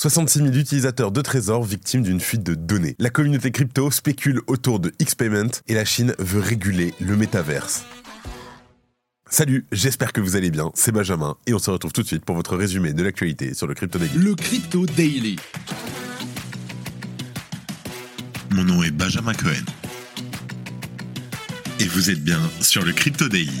66 000 utilisateurs de Trésor victimes d'une fuite de données. La communauté crypto spécule autour de X-Payment et la Chine veut réguler le métaverse. Salut, j'espère que vous allez bien, c'est Benjamin et on se retrouve tout de suite pour votre résumé de l'actualité sur le Crypto Daily. Le Crypto Daily. Mon nom est Benjamin Cohen. Et vous êtes bien sur le Crypto Daily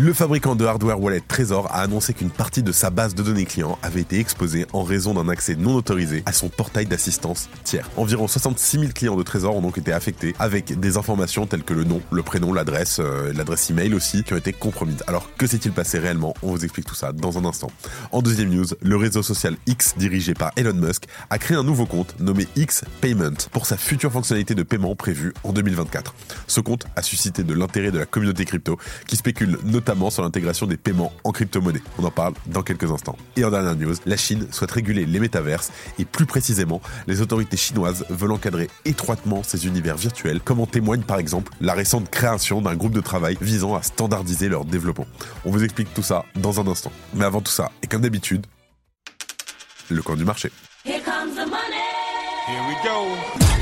Le fabricant de hardware wallet Trésor a annoncé qu'une partie de sa base de données clients avait été exposée en raison d'un accès non autorisé à son portail d'assistance tiers. Environ 66 000 clients de Trésor ont donc été affectés avec des informations telles que le nom, le prénom, l'adresse, euh, l'adresse email aussi qui ont été compromises. Alors que s'est-il passé réellement? On vous explique tout ça dans un instant. En deuxième news, le réseau social X dirigé par Elon Musk a créé un nouveau compte nommé X Payment pour sa future fonctionnalité de paiement prévue en 2024. Ce compte a suscité de l'intérêt de la communauté crypto qui spécule notamment notamment sur l'intégration des paiements en crypto-monnaie. On en parle dans quelques instants. Et en dernière news, la Chine souhaite réguler les métaverses et plus précisément, les autorités chinoises veulent encadrer étroitement ces univers virtuels, comme en témoigne par exemple la récente création d'un groupe de travail visant à standardiser leur développement. On vous explique tout ça dans un instant. Mais avant tout ça, et comme d'habitude, le coin du marché. Here comes the money. Here we go.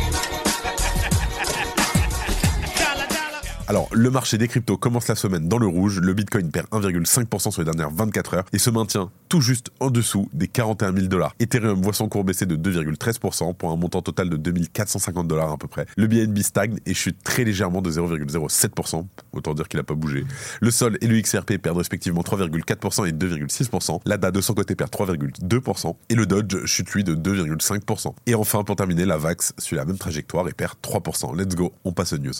Alors, le marché des cryptos commence la semaine dans le rouge. Le Bitcoin perd 1,5% sur les dernières 24 heures et se maintient tout juste en dessous des 41 000 dollars. Ethereum voit son cours baisser de 2,13% pour un montant total de 2450 dollars à peu près. Le BNB stagne et chute très légèrement de 0,07%. Autant dire qu'il n'a pas bougé. Le Sol et le XRP perdent respectivement 3,4% et 2,6%. L'ADA de son côté perd 3,2% et le Dodge chute lui de 2,5%. Et enfin, pour terminer, la VAX suit la même trajectoire et perd 3%. Let's go, on passe aux news.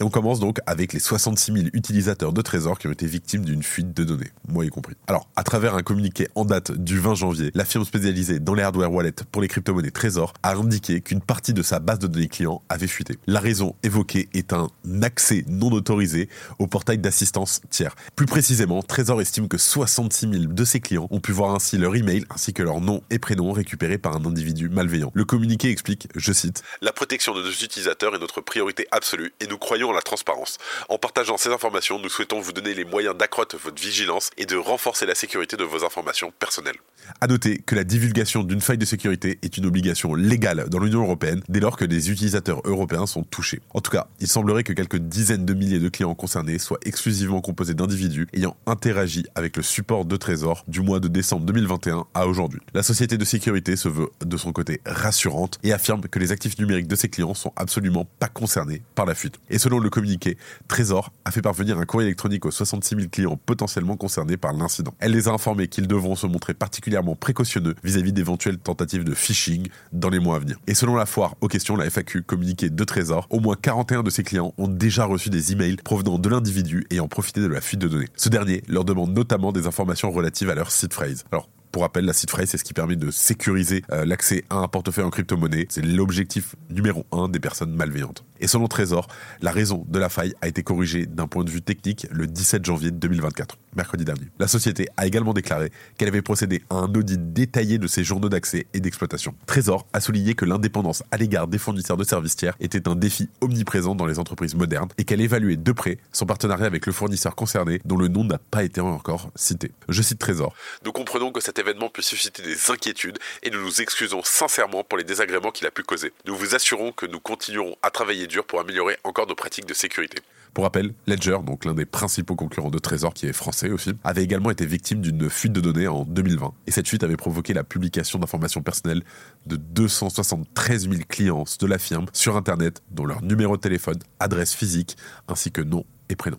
Et on commence donc avec les 66 000 utilisateurs de Trésor qui ont été victimes d'une fuite de données, moi y compris. Alors, à travers un communiqué en date du 20 janvier, la firme spécialisée dans les hardware wallets pour les crypto-monnaies Trésor a indiqué qu'une partie de sa base de données clients avait fuité. La raison évoquée est un accès non autorisé au portail d'assistance tiers. Plus précisément, Trésor estime que 66 000 de ses clients ont pu voir ainsi leur email ainsi que leur nom et prénom récupérés par un individu malveillant. Le communiqué explique, je cite, La protection de nos utilisateurs est notre priorité absolue et nous croyons la transparence. En partageant ces informations, nous souhaitons vous donner les moyens d'accroître votre vigilance et de renforcer la sécurité de vos informations personnelles. À noter que la divulgation d'une faille de sécurité est une obligation légale dans l'Union européenne dès lors que des utilisateurs européens sont touchés. En tout cas, il semblerait que quelques dizaines de milliers de clients concernés soient exclusivement composés d'individus ayant interagi avec le support de Trésor du mois de décembre 2021 à aujourd'hui. La société de sécurité se veut de son côté rassurante et affirme que les actifs numériques de ses clients sont absolument pas concernés par la fuite. Et selon le communiqué, Trésor a fait parvenir un courrier électronique aux 66 000 clients potentiellement concernés par l'incident. Elle les a informés qu'ils devront se montrer particulièrement précautionneux vis-à-vis d'éventuelles tentatives de phishing dans les mois à venir. Et selon la foire aux questions, la FAQ communiqué de Trésor, au moins 41 de ses clients ont déjà reçu des emails provenant de l'individu ayant profité de la fuite de données. Ce dernier leur demande notamment des informations relatives à leur site phrase. Alors, pour rappel, la seed phrase, c'est ce qui permet de sécuriser euh, l'accès à un portefeuille en crypto-monnaie. C'est l'objectif numéro un des personnes malveillantes. Et selon Trésor, la raison de la faille a été corrigée d'un point de vue technique le 17 janvier 2024, mercredi dernier. La société a également déclaré qu'elle avait procédé à un audit détaillé de ses journaux d'accès et d'exploitation. Trésor a souligné que l'indépendance à l'égard des fournisseurs de services tiers était un défi omniprésent dans les entreprises modernes et qu'elle évaluait de près son partenariat avec le fournisseur concerné dont le nom n'a pas été encore cité. Je cite Trésor. Nous comprenons que cette événement peut susciter des inquiétudes et nous nous excusons sincèrement pour les désagréments qu'il a pu causer. Nous vous assurons que nous continuerons à travailler dur pour améliorer encore nos pratiques de sécurité. Pour rappel, Ledger, donc l'un des principaux concurrents de Trésor, qui est français aussi, avait également été victime d'une fuite de données en 2020. Et cette fuite avait provoqué la publication d'informations personnelles de 273 000 clients de la firme sur Internet, dont leur numéro de téléphone, adresse physique, ainsi que nom et prénom.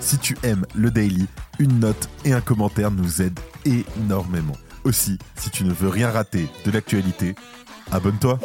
Si tu aimes le daily, une note et un commentaire nous aident énormément. Aussi, si tu ne veux rien rater de l'actualité, abonne-toi.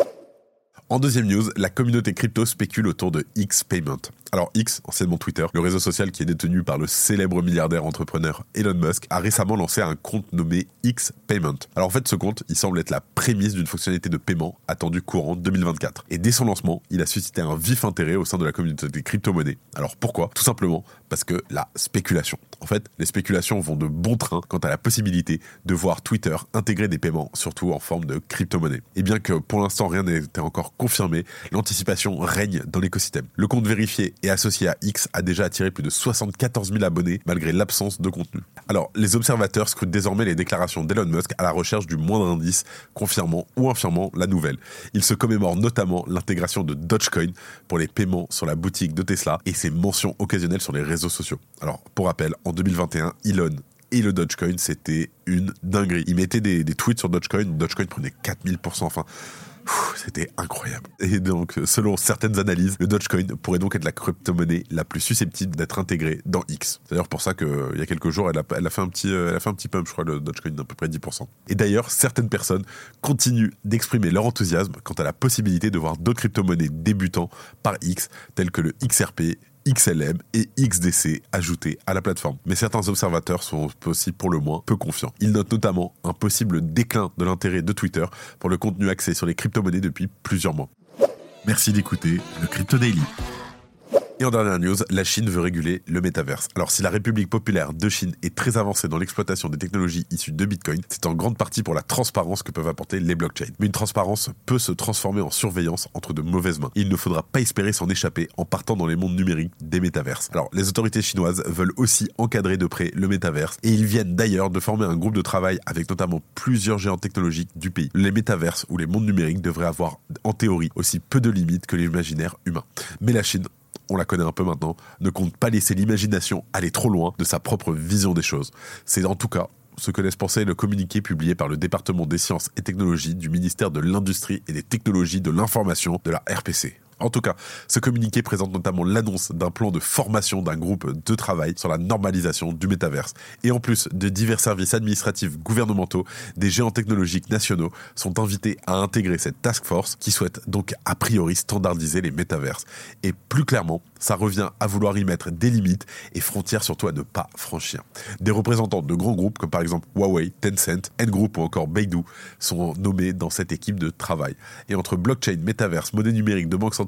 En deuxième news, la communauté crypto spécule autour de X Payment. Alors X, anciennement Twitter, le réseau social qui est détenu par le célèbre milliardaire entrepreneur Elon Musk, a récemment lancé un compte nommé X Payment. Alors en fait, ce compte, il semble être la prémisse d'une fonctionnalité de paiement attendue courant 2024. Et dès son lancement, il a suscité un vif intérêt au sein de la communauté des crypto-monnaies. Alors pourquoi? Tout simplement parce que la spéculation. En fait, les spéculations vont de bon train quant à la possibilité de voir Twitter intégrer des paiements, surtout en forme de crypto-monnaie. Et bien que pour l'instant rien n'était encore confirmé, l'anticipation règne dans l'écosystème. Le compte vérifié et associé à X a déjà attiré plus de 74 000 abonnés malgré l'absence de contenu. Alors, les observateurs scrutent désormais les déclarations d'Elon Musk à la recherche du moindre indice confirmant ou infirmant la nouvelle. Il se commémore notamment l'intégration de Dogecoin pour les paiements sur la boutique de Tesla et ses mentions occasionnelles sur les réseaux sociaux. Alors, pour rappel, en 2021, Elon et le Dogecoin, c'était une dinguerie. Il mettait des, des tweets sur Dogecoin, Dogecoin prenait 4000%, enfin... C'était incroyable. Et donc, selon certaines analyses, le Dogecoin pourrait donc être la crypto-monnaie la plus susceptible d'être intégrée dans X. C'est d'ailleurs pour ça qu'il y a quelques jours, elle a, fait un petit, elle a fait un petit pump, je crois, le Dogecoin d'à peu près 10%. Et d'ailleurs, certaines personnes continuent d'exprimer leur enthousiasme quant à la possibilité de voir d'autres crypto-monnaies débutants par X, telles que le XRP, XLM et XDC ajoutés à la plateforme. Mais certains observateurs sont aussi pour le moins peu confiants. Ils notent notamment un possible déclin de l'intérêt de Twitter pour le contenu axé sur les crypto-monnaies depuis plusieurs mois. Merci d'écouter le Crypto Daily. Et en dernière news, la Chine veut réguler le métaverse. Alors si la République populaire de Chine est très avancée dans l'exploitation des technologies issues de Bitcoin, c'est en grande partie pour la transparence que peuvent apporter les blockchains. Mais une transparence peut se transformer en surveillance entre de mauvaises mains. Il ne faudra pas espérer s'en échapper en partant dans les mondes numériques des métaverses. Alors les autorités chinoises veulent aussi encadrer de près le métaverse et ils viennent d'ailleurs de former un groupe de travail avec notamment plusieurs géants technologiques du pays. Les métaverses ou les mondes numériques devraient avoir en théorie aussi peu de limites que l'imaginaire humain. Mais la Chine on la connaît un peu maintenant, ne compte pas laisser l'imagination aller trop loin de sa propre vision des choses. C'est en tout cas ce que laisse penser le communiqué publié par le département des sciences et technologies du ministère de l'Industrie et des technologies de l'information de la RPC. En tout cas, ce communiqué présente notamment l'annonce d'un plan de formation d'un groupe de travail sur la normalisation du métaverse. Et en plus de divers services administratifs gouvernementaux, des géants technologiques nationaux sont invités à intégrer cette task force qui souhaite donc a priori standardiser les métaverses. Et plus clairement, ça revient à vouloir y mettre des limites et frontières surtout à ne pas franchir. Des représentants de grands groupes comme par exemple Huawei, Tencent, N-Group ou encore Beidou sont nommés dans cette équipe de travail. Et entre blockchain, métaverse, monnaie numérique de banque centrale,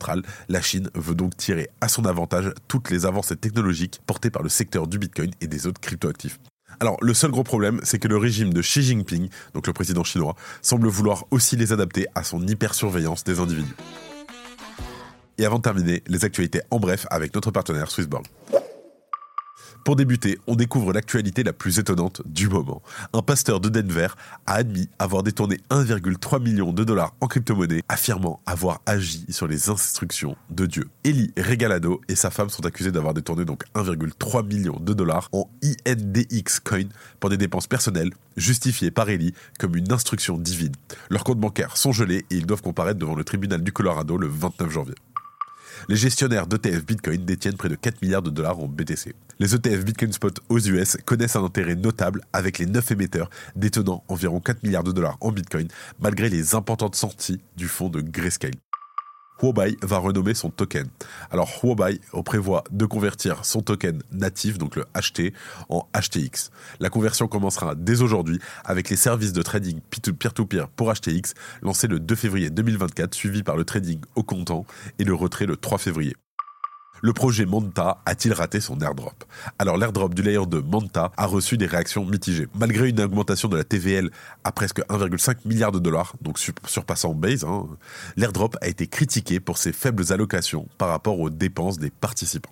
la Chine veut donc tirer à son avantage toutes les avancées technologiques portées par le secteur du Bitcoin et des autres cryptoactifs. Alors, le seul gros problème, c'est que le régime de Xi Jinping, donc le président chinois, semble vouloir aussi les adapter à son hypersurveillance des individus. Et avant de terminer, les actualités en bref avec notre partenaire Swissborg. Pour débuter, on découvre l'actualité la plus étonnante du moment. Un pasteur de Denver a admis avoir détourné 1,3 million de dollars en crypto-monnaie, affirmant avoir agi sur les instructions de Dieu. Eli Regalado et sa femme sont accusés d'avoir détourné donc 1,3 million de dollars en INDX coin pour des dépenses personnelles, justifiées par Eli comme une instruction divine. Leurs comptes bancaires sont gelés et ils doivent comparaître devant le tribunal du Colorado le 29 janvier. Les gestionnaires d'ETF Bitcoin détiennent près de 4 milliards de dollars en BTC. Les ETF Bitcoin Spot aux US connaissent un intérêt notable avec les 9 émetteurs détenant environ 4 milliards de dollars en Bitcoin malgré les importantes sorties du fonds de Grayscale. Huobai va renommer son token. Alors Huobai prévoit de convertir son token natif, donc le HT, en HTX. La conversion commencera dès aujourd'hui avec les services de trading peer-to-peer pour HTX lancés le 2 février 2024, suivi par le trading au comptant et le retrait le 3 février. Le projet Manta a-t-il raté son airdrop? Alors l'airdrop du layer de Manta a reçu des réactions mitigées. Malgré une augmentation de la TVL à presque 1,5 milliard de dollars, donc surpassant Base, hein, l'airdrop a été critiqué pour ses faibles allocations par rapport aux dépenses des participants.